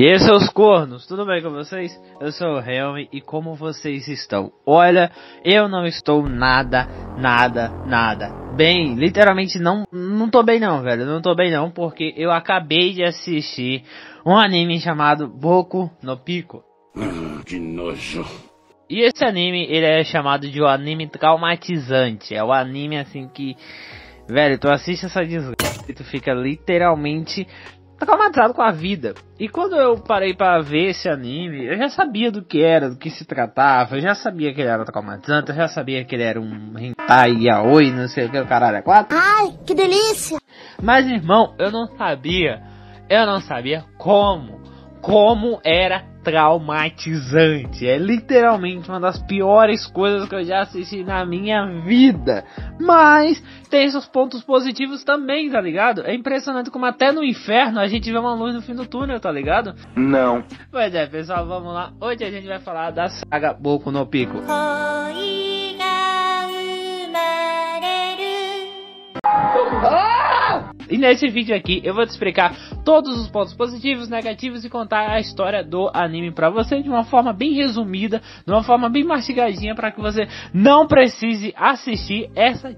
E aí, seus cornos, tudo bem com vocês? Eu sou o Helm e como vocês estão? Olha, eu não estou nada, nada, nada bem. Literalmente não, não tô bem não, velho. Não tô bem não, porque eu acabei de assistir um anime chamado Boku no Pico. Que nojo. E esse anime, ele é chamado de um anime traumatizante. É o um anime assim que, velho, tu assiste essa desgraça e tu fica literalmente traumatizado com a vida. E quando eu parei para ver esse anime, eu já sabia do que era, do que se tratava, eu já sabia que ele era traumatizante, eu já sabia que ele era um hentai yaoi, não sei o que, o caralho é quatro. Ai, que delícia! Mas irmão, eu não sabia, eu não sabia como, como era traumatizante. É literalmente uma das piores coisas que eu já assisti na minha vida. Mas tem seus pontos positivos também, tá ligado? É impressionante como até no inferno a gente vê uma luz no fim do túnel, tá ligado? Não. Pois é, pessoal, vamos lá. Hoje a gente vai falar da saga Boku no Pico. E nesse vídeo aqui eu vou te explicar todos os pontos positivos, negativos e contar a história do anime para você de uma forma bem resumida, de uma forma bem mastigadinha para que você não precise assistir essa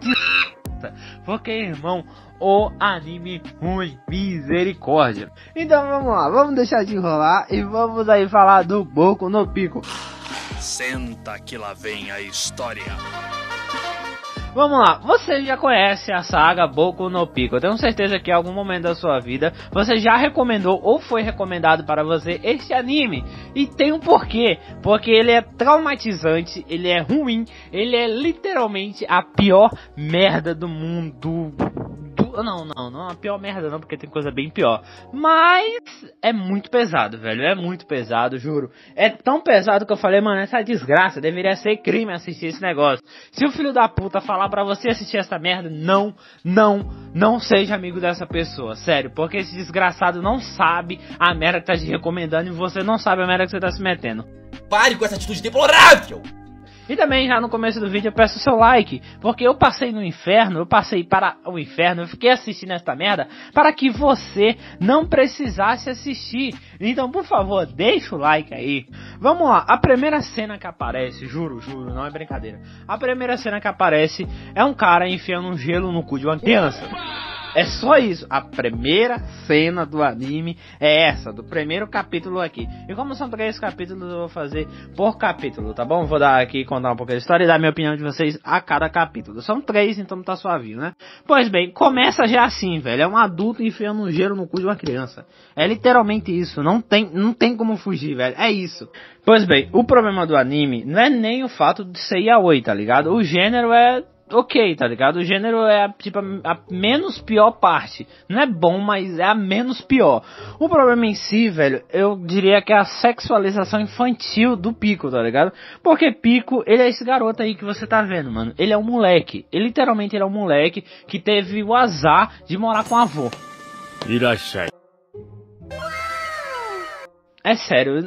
porque irmão, o anime ruim, misericórdia. Então vamos lá, vamos deixar de enrolar e vamos aí falar do Boku no Pico. Senta que lá vem a história. Vamos lá, você já conhece a saga Boku no Pico. Eu tenho certeza que em algum momento da sua vida você já recomendou ou foi recomendado para você este anime. E tem um porquê. Porque ele é traumatizante, ele é ruim, ele é literalmente a pior merda do mundo não, não, não é a pior merda não, porque tem coisa bem pior. Mas é muito pesado, velho. É muito pesado, juro. É tão pesado que eu falei, mano, essa desgraça deveria ser crime assistir esse negócio. Se o filho da puta falar pra você assistir essa merda, não, não, não seja amigo dessa pessoa. Sério, porque esse desgraçado não sabe a merda que tá te recomendando e você não sabe a merda que você tá se metendo. Pare com essa atitude deplorável! E também já no começo do vídeo eu peço seu like, porque eu passei no inferno, eu passei para o inferno, eu fiquei assistindo esta merda para que você não precisasse assistir. Então, por favor, deixa o like aí. Vamos lá, a primeira cena que aparece, juro, juro, não é brincadeira. A primeira cena que aparece é um cara enfiando um gelo no cu de uma criança. É só isso. A primeira cena do anime é essa, do primeiro capítulo aqui. E como são três capítulos, eu vou fazer por capítulo, tá bom? Vou dar aqui, contar um pouco da história e dar minha opinião de vocês a cada capítulo. São três, então tá suave, né? Pois bem, começa já assim, velho. É um adulto enfiando um gelo no cu de uma criança. É literalmente isso. Não tem, não tem como fugir, velho. É isso. Pois bem, o problema do anime não é nem o fato de ser yaoi, tá ligado? O gênero é ok, tá ligado? O gênero é tipo a, a, menos pior parte. Não é bom, mas é a menos pior. O problema em si, velho, eu diria que é a sexualização infantil do Pico, tá ligado? Porque Pico, ele é esse garoto aí que você tá vendo, mano. Ele é um moleque. Ele literalmente ele é um moleque que teve o azar de morar com avô. Irachai. É sério,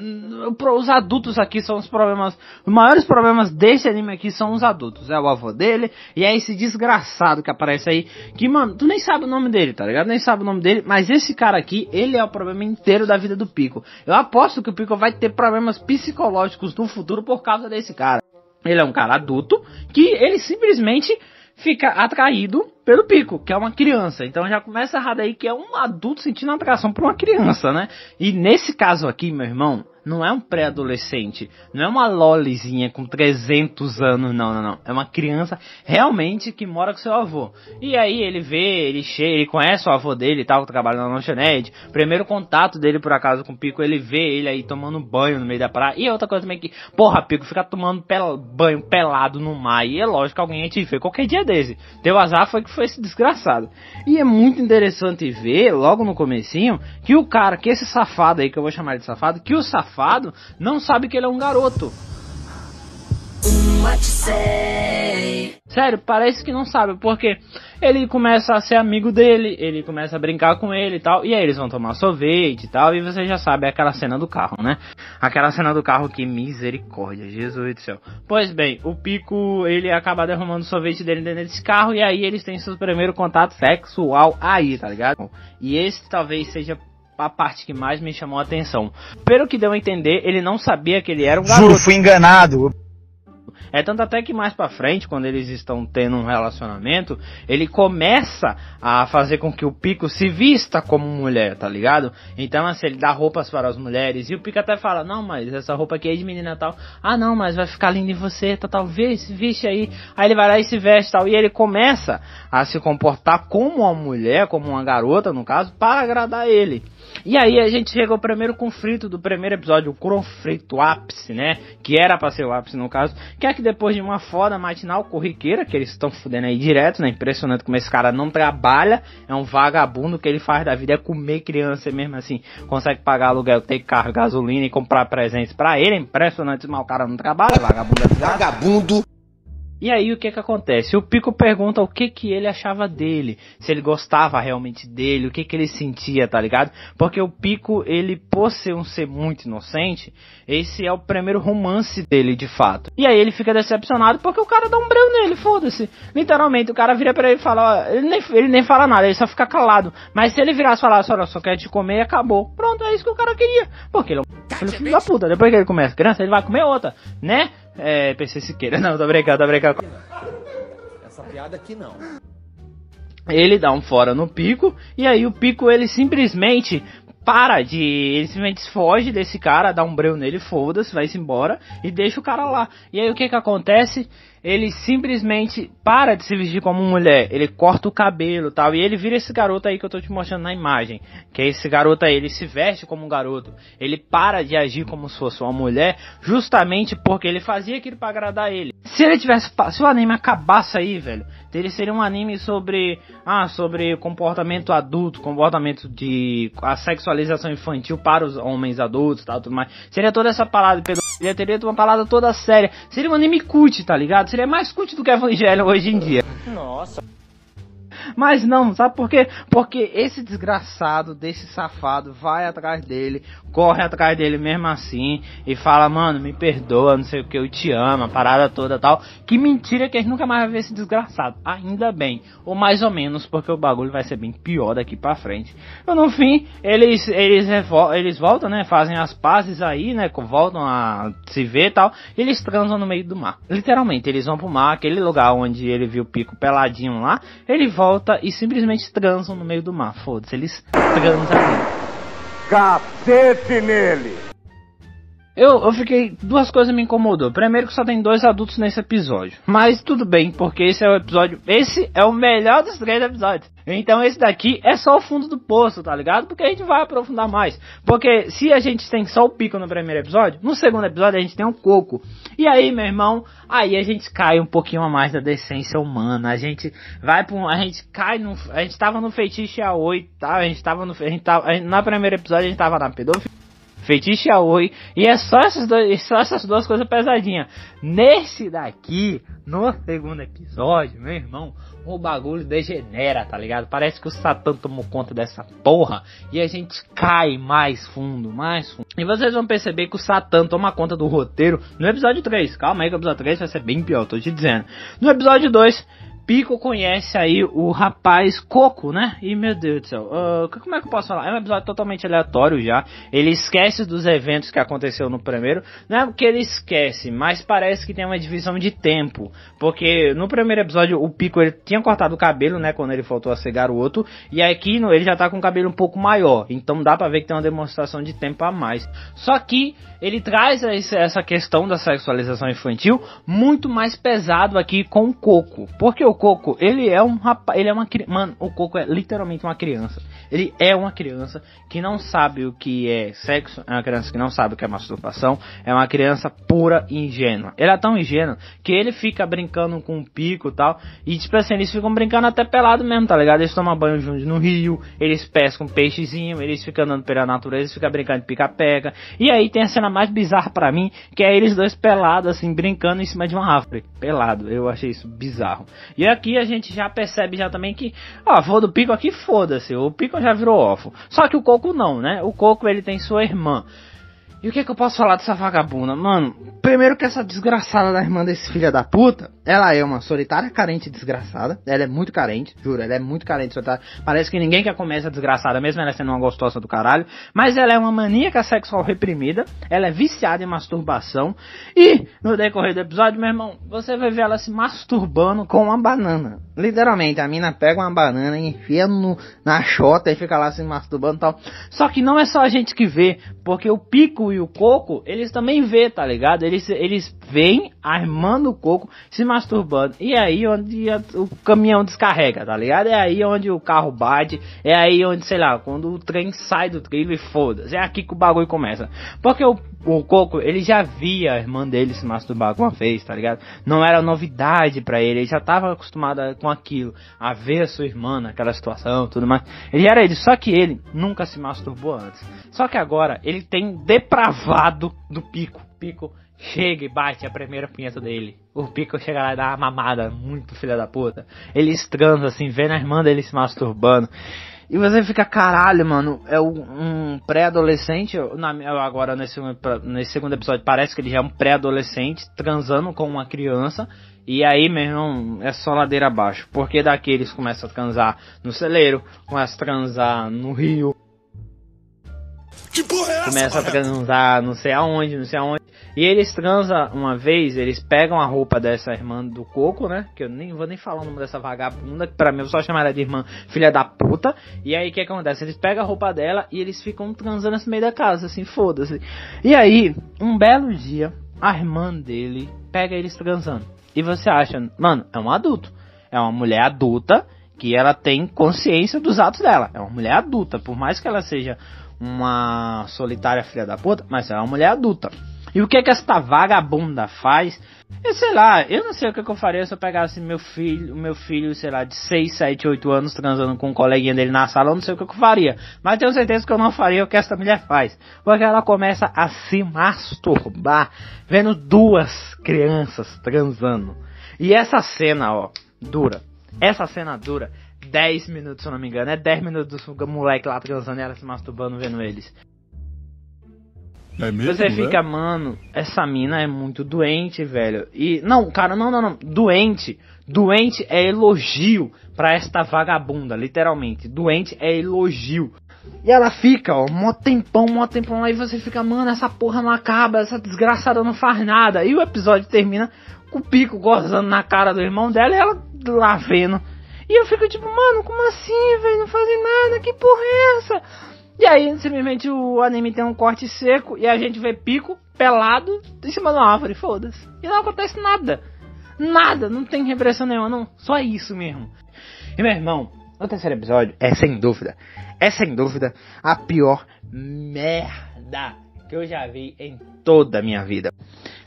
os adultos aqui são os problemas. Os maiores problemas desse anime aqui são os adultos. É o avô dele e é esse desgraçado que aparece aí. Que, mano, tu nem sabe o nome dele, tá ligado? Nem sabe o nome dele. Mas esse cara aqui, ele é o problema inteiro da vida do Pico. Eu aposto que o Pico vai ter problemas psicológicos no futuro por causa desse cara. Ele é um cara adulto que ele simplesmente fica atraído pelo Pico, que é uma criança. Então já começa errado aí que é um adulto sentindo atração por uma criança, né? E nesse caso aqui, meu irmão, não é um pré-adolescente, não é uma lolizinha com 300 anos, não, não, não. É uma criança realmente que mora com seu avô. E aí ele vê, ele chega, ele conhece o avô dele e tal, trabalhando na lanchonete. Primeiro contato dele, por acaso, com o Pico, ele vê ele aí tomando banho no meio da praia. E outra coisa também que, porra, Pico, fica tomando pel banho pelado no mar. E é lógico que alguém te ver qualquer dia desse. Teu azar foi que foi esse desgraçado. E é muito interessante ver, logo no comecinho, que o cara, que esse safado aí, que eu vou chamar de safado, que o safado não sabe que ele é um garoto. Sério, parece que não sabe, porque ele começa a ser amigo dele, ele começa a brincar com ele e tal, e aí eles vão tomar sorvete e tal, e você já sabe aquela cena do carro, né? Aquela cena do carro que misericórdia, Jesus do céu. Pois bem, o Pico, ele acaba derramando o sorvete dele dentro desse carro, e aí eles têm seu primeiro contato sexual aí, tá ligado? E esse talvez seja a parte que mais me chamou a atenção. Pelo que deu a entender, ele não sabia que ele era um garoto. Juro, fui enganado. É tanto até que mais pra frente, quando eles estão tendo um relacionamento, ele começa a fazer com que o Pico se vista como mulher, tá ligado? Então, assim, ele dá roupas para as mulheres, e o Pico até fala, não, mas essa roupa aqui é de menina tal. Ah, não, mas vai ficar linda em você, tal, tal, vê, veste aí. Aí ele vai lá e se veste tal, e ele começa a se comportar como uma mulher, como uma garota, no caso, para agradar ele. E aí a gente chega ao primeiro conflito do primeiro episódio, o conflito ápice, né? Que era pra ser o ápice no caso, que é que depois de uma foda matinal corriqueira, que eles estão fudendo aí direto, né? Impressionante como esse cara não trabalha, é um vagabundo, que ele faz da vida é comer criança mesmo assim, consegue pagar aluguel, ter carro, gasolina e comprar presentes para ele, é impressionante, mas o cara não trabalha, vagabundo é Vagabundo. E aí o que que acontece? O Pico pergunta o que que ele achava dele, se ele gostava realmente dele, o que que ele sentia, tá ligado? Porque o Pico, ele por ser um ser muito inocente, esse é o primeiro romance dele de fato. E aí ele fica decepcionado porque o cara dá um breu nele, foda-se. Literalmente, o cara vira pra ele e fala, ó, ele nem, ele nem fala nada, ele só fica calado. Mas se ele virasse e falasse, olha, só quer te comer, acabou. Pronto, é isso que o cara queria. Porque ele é um filho da puta. Depois que ele começa criança, ele vai comer outra, né? É, PC Siqueira. Não, tô brincando, tô brincando. Essa piada aqui não. Ele dá um fora no pico, e aí o pico ele simplesmente para de. Ele simplesmente foge desse cara, dá um breu nele, foda-se, vai-se embora e deixa o cara lá. E aí o que que acontece? Ele simplesmente para de se vestir como mulher, ele corta o cabelo tal, e ele vira esse garoto aí que eu tô te mostrando na imagem. Que é esse garoto aí, ele se veste como um garoto, ele para de agir como se fosse uma mulher, justamente porque ele fazia aquilo para agradar ele. Se ele tivesse. Se o anime acabasse aí, velho, ele seria um anime sobre. Ah, sobre comportamento adulto, comportamento de. a sexualização infantil para os homens adultos tal, tudo mais. Seria toda essa parada de pedofilia, teria uma parada toda séria. Seria um anime cult, tá ligado? Seria mais cult do que Evangelho hoje em dia. Mas não, sabe por quê? Porque esse desgraçado desse safado vai atrás dele, corre atrás dele mesmo assim e fala, mano, me perdoa, não sei o que, eu te amo, a parada toda tal. Que mentira que a gente nunca mais vai ver esse desgraçado. Ainda bem, ou mais ou menos, porque o bagulho vai ser bem pior daqui pra frente. Então, no fim, eles eles eles voltam, né, fazem as pazes aí, né, voltam a se ver e tal, e eles transam no meio do mar. Literalmente, eles vão pro mar, aquele lugar onde ele viu o pico peladinho lá, ele volta e simplesmente transam no meio do mar. Foda-se, eles transam ali. Cacete nele! Eu, eu fiquei. Duas coisas me incomodou. Primeiro que só tem dois adultos nesse episódio. Mas tudo bem, porque esse é o episódio. Esse é o melhor dos três episódios. Então esse daqui é só o fundo do poço, tá ligado? Porque a gente vai aprofundar mais. Porque se a gente tem só o pico no primeiro episódio, no segundo episódio a gente tem um coco. E aí, meu irmão, aí a gente cai um pouquinho a mais da decência humana. A gente vai pra um. A gente cai no. A gente tava no feitiço a 8, tá? A gente tava no. A gente tava, na primeiro episódio a gente tava na pedofilia. Feitiço Yaoi. E é só essas, dois, só essas duas coisas pesadinhas. Nesse daqui, no segundo episódio, meu irmão, o bagulho degenera, tá ligado? Parece que o Satã tomou conta dessa porra e a gente cai mais fundo, mais fundo. E vocês vão perceber que o Satã toma conta do roteiro no episódio 3. Calma aí que o episódio 3 vai ser bem pior, tô te dizendo. No episódio 2, Pico conhece aí o rapaz Coco, né? E meu Deus do céu, ah, como é que eu posso falar? É um episódio totalmente aleatório já. Ele esquece dos eventos que aconteceu no primeiro. Não é porque ele esquece, mas parece que tem uma divisão de tempo. Porque no primeiro episódio o Pico ele tinha cortado o cabelo, né? Quando ele voltou a ser garoto. E aqui no, ele já tá com o cabelo um pouco maior. Então dá pra ver que tem uma demonstração de tempo a mais. Só que ele traz essa questão da sexualização infantil muito mais pesado aqui com o Coco. Porque o Coco, ele é um rapaz, ele é uma criança, mano, o Coco é literalmente uma criança. Ele é uma criança que não sabe o que é sexo, é uma criança que não sabe o que é masturbação, é uma criança pura e ingênua. Ele é tão ingênuo que ele fica brincando com o pico e tal, e tipo assim, eles ficam brincando até pelado mesmo, tá ligado? Eles tomam banho juntos no rio, eles pescam peixezinho, eles ficam andando pela natureza, eles ficam brincando de pica-pega. E aí tem a cena mais bizarra pra mim, que é eles dois pelados, assim, brincando em cima de uma árvore. Pelado, eu achei isso bizarro. E aqui a gente já percebe já também que, ó, vou do pico aqui, foda-se, o pico já virou órfão. Só que o Coco não, né? O Coco ele tem sua irmã. E o que, é que eu posso falar dessa vagabunda? Mano, primeiro que essa desgraçada da irmã desse filho da puta, ela é uma solitária carente desgraçada. Ela é muito carente, juro, ela é muito carente solitária. Parece que ninguém quer comer essa desgraçada, mesmo ela sendo uma gostosa do caralho. Mas ela é uma maníaca sexual reprimida. Ela é viciada em masturbação. E no decorrer do episódio, meu irmão, você vai ver ela se masturbando com uma banana. Literalmente, a mina pega uma banana, enfia no, na chota e fica lá se masturbando e tal. Só que não é só a gente que vê, porque o pico e o Coco, eles também vê, tá ligado? Eles, eles veem a irmã do Coco se masturbando. E é aí onde a, o caminhão descarrega, tá ligado? É aí onde o carro bate. É aí onde, sei lá, quando o trem sai do trilho e foda-se. É aqui que o bagulho começa. Porque o, o Coco, ele já via a irmã dele se masturbar alguma vez, tá ligado? Não era novidade para ele. Ele já tava acostumado com aquilo. A ver a sua irmã naquela situação, tudo mais. Ele era ele. Só que ele nunca se masturbou antes. Só que agora ele tem depravado do Pico. Pico chega e bate a primeira punheta dele. O Pico chega lá e dá uma mamada, muito filha da puta. Ele transam assim, vendo a irmã dele se masturbando. E você fica, caralho, mano, é um pré-adolescente, agora nesse, nesse segundo episódio parece que ele já é um pré-adolescente transando com uma criança. E aí, meu irmão, é só ladeira abaixo. Porque daqui eles começam a transar no celeiro, começam a transar no rio. Que porra é essa? Começa a transar não sei aonde, não sei aonde. E eles transam uma vez, eles pegam a roupa dessa irmã do Coco, né? Que eu nem vou nem falar o nome dessa vagabunda, que pra mim eu só chamar ela de irmã filha da puta. E aí o que acontece? Eles pegam a roupa dela e eles ficam transando nesse meio da casa, assim, foda-se. E aí, um belo dia, a irmã dele pega eles transando. E você acha, mano, é um adulto. É uma mulher adulta que ela tem consciência dos atos dela. É uma mulher adulta, por mais que ela seja uma solitária filha da puta, mas é uma mulher adulta. E o que que esta vagabunda faz? Eu sei lá, eu não sei o que, eu faria se eu pegasse meu filho, meu filho, sei lá, de 6, 7, 8 anos transando com um coleguinha dele na sala, eu não sei o que eu faria. Mas tenho certeza que eu não faria o que essa mulher faz. Porque ela começa a se masturbar vendo duas crianças transando. E essa cena, ó, dura. Essa cena dura 10 minutos, se eu não me engano. É 10 minutos do moleque lá transando e ela se masturbando vendo eles. É mesmo, Você né? fica, mano, essa mina é muito doente, velho. E não, cara, não, não, não. Doente, doente é elogio pra esta vagabunda, literalmente. Doente é elogio. E ela fica, ó, mó tempão, mó tempão lá e você fica, mano, essa porra não acaba, essa desgraçada não faz nada. E o episódio termina com o pico gozando na cara do irmão dela e ela lá vendo. E eu fico tipo, mano, como assim, velho? Não fazem nada, que porra é essa? E aí, simplesmente o anime tem um corte seco e a gente vê pico pelado em cima de uma árvore, foda-se. E não acontece nada. Nada, não tem repressão nenhuma, não. Só isso mesmo. E meu irmão, o terceiro episódio é sem dúvida, é sem dúvida a pior merda que eu já vi em toda a minha vida.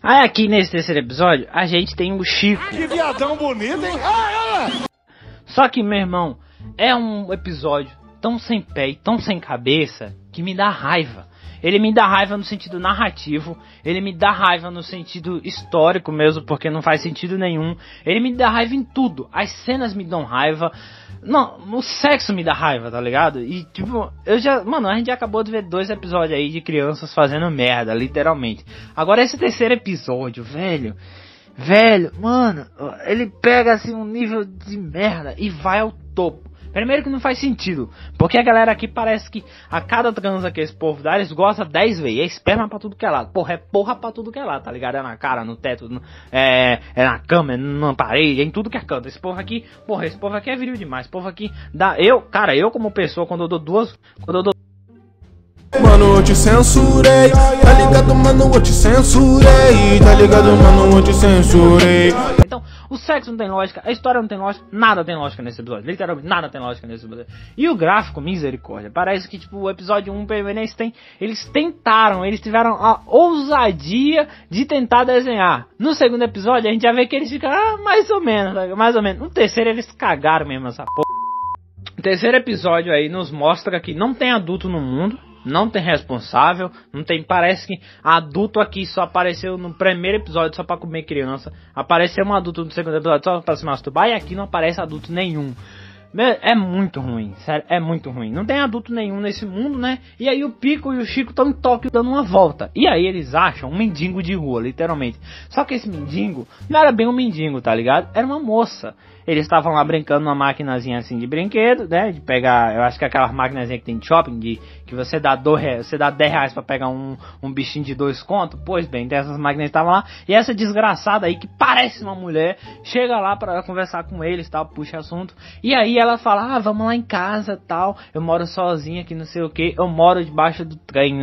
Aí aqui nesse terceiro episódio, a gente tem o Chico. Que viadão bonito, hein? Só que, meu irmão, é um episódio tão sem pé e tão sem cabeça que me dá raiva. Ele me dá raiva no sentido narrativo, ele me dá raiva no sentido histórico mesmo, porque não faz sentido nenhum. Ele me dá raiva em tudo. As cenas me dão raiva. Não, o sexo me dá raiva, tá ligado? E tipo, eu já. Mano, a gente já acabou de ver dois episódios aí de crianças fazendo merda, literalmente. Agora esse terceiro episódio, velho. Velho, mano, ele pega assim um nível de merda e vai ao topo. Primeiro que não faz sentido, porque a galera aqui parece que a cada transa que esse povo dá, eles gostam 10 vezes. É esperma pra tudo que é lado. Porra, é porra pra tudo que é lado, tá ligado? É na cara, no teto, no- é, é na cama, é na parede, é em tudo que é canto. Esse povo aqui, porra, esse povo aqui é viril demais. Esse povo aqui dá. Eu, cara, eu como pessoa, quando eu dou duas. Quando eu dou Mano, eu te censurei, tá ligado, mano, eu te censurei, tá ligado, mano, eu te censurei. Então, o sexo não tem lógica, a história não tem lógica, nada tem lógica nesse episódio. Literalmente, nada tem lógica nesse episódio. E o gráfico, misericórdia. Parece que, tipo, o episódio 1 eles, tem, eles tentaram, eles tiveram a ousadia de tentar desenhar. No segundo episódio, a gente já vê que eles ficam, ah, mais ou menos, mais ou menos. No terceiro, eles cagaram mesmo essa porra. O terceiro episódio aí nos mostra que não tem adulto no mundo, não tem responsável, não tem. Parece que adulto aqui só apareceu no primeiro episódio só pra comer criança. Apareceu um adulto no segundo episódio só pra se masturbar e aqui não aparece adulto nenhum. É muito ruim, sério, é muito ruim. Não tem adulto nenhum nesse mundo, né? E aí o Pico e o Chico estão em Tóquio dando uma volta. E aí eles acham um mendigo de rua, literalmente. Só que esse mendigo não era bem um mendigo, tá ligado? Era uma moça. Eles estavam lá brincando numa maquinazinha assim de brinquedo, né? De pegar, eu acho que é aquelas maquinazinhas que tem de shopping, de que você dá, do, você dá 10 reais pra pegar um, um bichinho de dois contos. Pois bem, dessas máquinas estavam lá. E essa desgraçada aí, que parece uma mulher, chega lá para conversar com eles tal, puxa assunto. E aí ela fala: Ah, vamos lá em casa tal. Eu moro sozinha aqui, não sei o que. Eu moro debaixo do trem.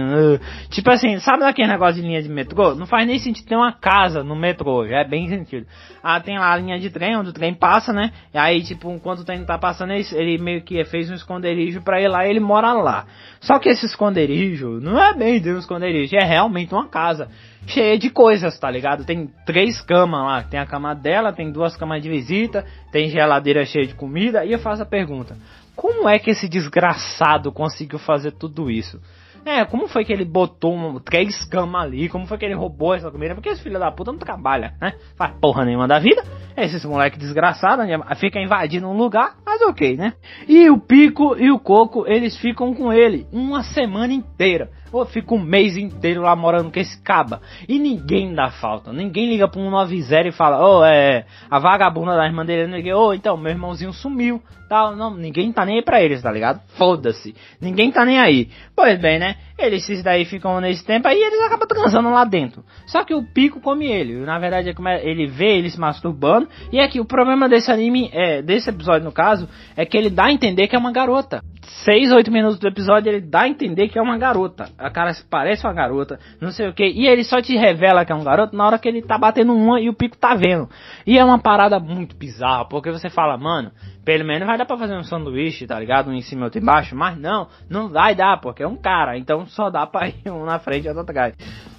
Tipo assim, sabe daquele negócio de linha de metrô? Não faz nem sentido ter uma casa no metrô, já é bem sentido. Ah, tem lá a linha de trem, onde o trem passa, né? E aí, tipo, enquanto o trem tá passando, ele, ele meio que fez um esconderijo pra ir lá e ele mora lá. Só que esse esconderijo não é bem de um esconderijo, é realmente uma casa cheia de coisas, tá ligado? Tem três camas lá, tem a cama dela, tem duas camas de visita, tem geladeira cheia de comida, e eu faço a pergunta: como é que esse desgraçado conseguiu fazer tudo isso? É, como foi que ele botou um, três camas ali? Como foi que ele roubou essa comida? Porque esse filho da puta não trabalha, né? Faz porra nenhuma da vida. Esses moleque desgraçado né? fica invadindo um lugar, mas ok, né? E o Pico e o Coco, eles ficam com ele uma semana inteira. Ou fica um mês inteiro lá morando com esse caba. E ninguém dá falta. Ninguém liga pro 190 e fala, ô, oh, é. A vagabunda da irmã dele, ô, oh, então, meu irmãozinho sumiu. Tal, não, ninguém tá nem aí pra eles, tá ligado? Foda-se. Ninguém tá nem aí. Pois bem, né? Eles esses daí ficam nesse tempo aí eles acabam transando lá dentro. Só que o pico come ele. Na verdade, é ele vê ele se masturbando. E aqui o problema desse anime, é, desse episódio no caso, é que ele dá a entender que é uma garota. 6, 8 minutos do episódio ele dá a entender que é uma garota. A cara parece uma garota, não sei o que. E ele só te revela que é um garoto na hora que ele tá batendo uma e o pico tá vendo. E é uma parada muito bizarra, porque você fala, mano, pelo menos vai dar pra fazer um sanduíche, tá ligado? Um em cima e outro embaixo. Mas não, não vai dar, porque é um cara. Então só dá pra ir um na frente e outro atrás.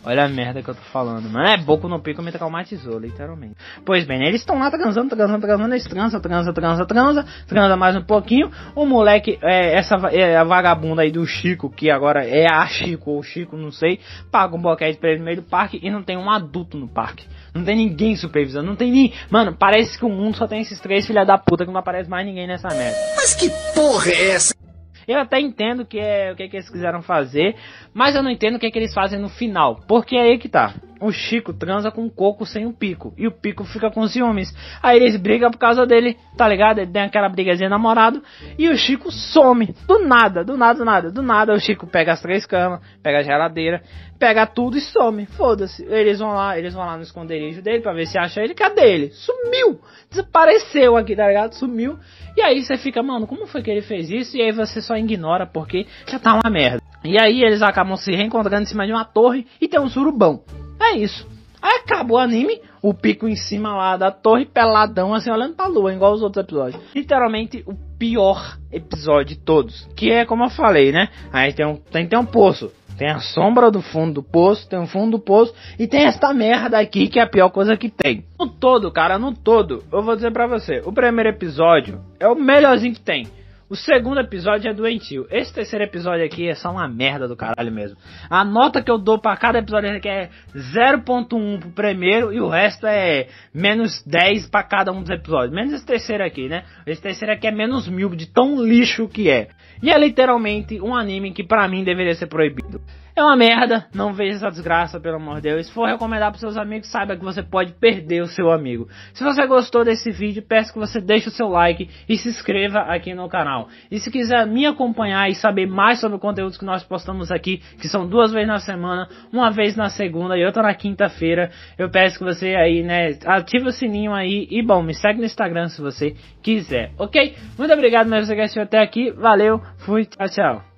Olha a merda que eu tô falando, mano. É boco no pico me traumatizou, literalmente. Pois bem, eles estão lá transando, transando, transando, eles transa, transa, transa, transa, transa mais um pouquinho. O moleque, é, essa é a vagabunda aí do Chico, que agora é a Chico ou Chico, não sei, paga um boquete pra ele no meio do parque e não tem um adulto no parque. Não tem ninguém supervisando, não tem nem. Mano, parece que o mundo só tem esses três filha da puta que não aparece mais ninguém nessa merda. Mas que porra é essa? Eu até entendo que é o que, que eles quiseram fazer, mas eu não entendo o que, que eles fazem no final. Porque é aí que tá. O Chico transa com o Coco sem o Pico. E o Pico fica com ciúmes. Aí eles brigam por causa dele, tá ligado? Ele tem aquela brigazinha namorado. E o Chico some. Do nada, do nada, do nada. Do nada o Chico pega as três camas, pega a geladeira, pega tudo e some. Foda-se. Eles vão lá, eles vão lá no esconderijo dele pra ver se acha ele. Cadê ele? Sumiu! Desapareceu aqui, tá ligado? Sumiu. E aí você fica, mano, como foi que ele fez isso? E aí você só ignora porque já tá uma merda. E aí eles acabam se reencontrando em cima de uma torre e tem um surubão. É isso. Aí acabou o anime, o pico em cima lá da torre, peladão, assim, olhando pra lua, igual os outros episódios. Literalmente o pior episódio de todos. Que é como eu falei, né? Aí tem um, tem, tem um poço. Tem a sombra do fundo do poço, tem o fundo do poço e tem esta merda aqui que é a pior coisa que tem. No todo, cara, no todo, eu vou dizer pra você, o primeiro episódio é o melhorzinho que tem. O segundo episódio é doentio. Esse terceiro episódio aqui é só uma merda do caralho mesmo. A nota que eu dou para cada episódio aqui é 0.1 pro primeiro e o resto é menos 10 para cada um dos episódios. Menos esse terceiro aqui, né? Esse terceiro aqui é menos mil de tão lixo que é. E é literalmente um anime que para mim deveria ser proibido. É uma merda, não veja essa desgraça, pelo amor de Deus. Se for recomendar para seus amigos, saiba que você pode perder o seu amigo. Se você gostou desse vídeo, peço que você deixe o seu like e se inscreva aqui no canal. E se quiser me acompanhar e saber mais sobre o conteúdo que nós postamos aqui, que são duas vezes na semana, uma vez na segunda e outra na quinta-feira, eu peço que você aí, né, ative o sininho aí e bom, me segue no Instagram se você quiser, ok? Muito obrigado, você que assistiu até aqui, valeu, fui, tchau, tchau.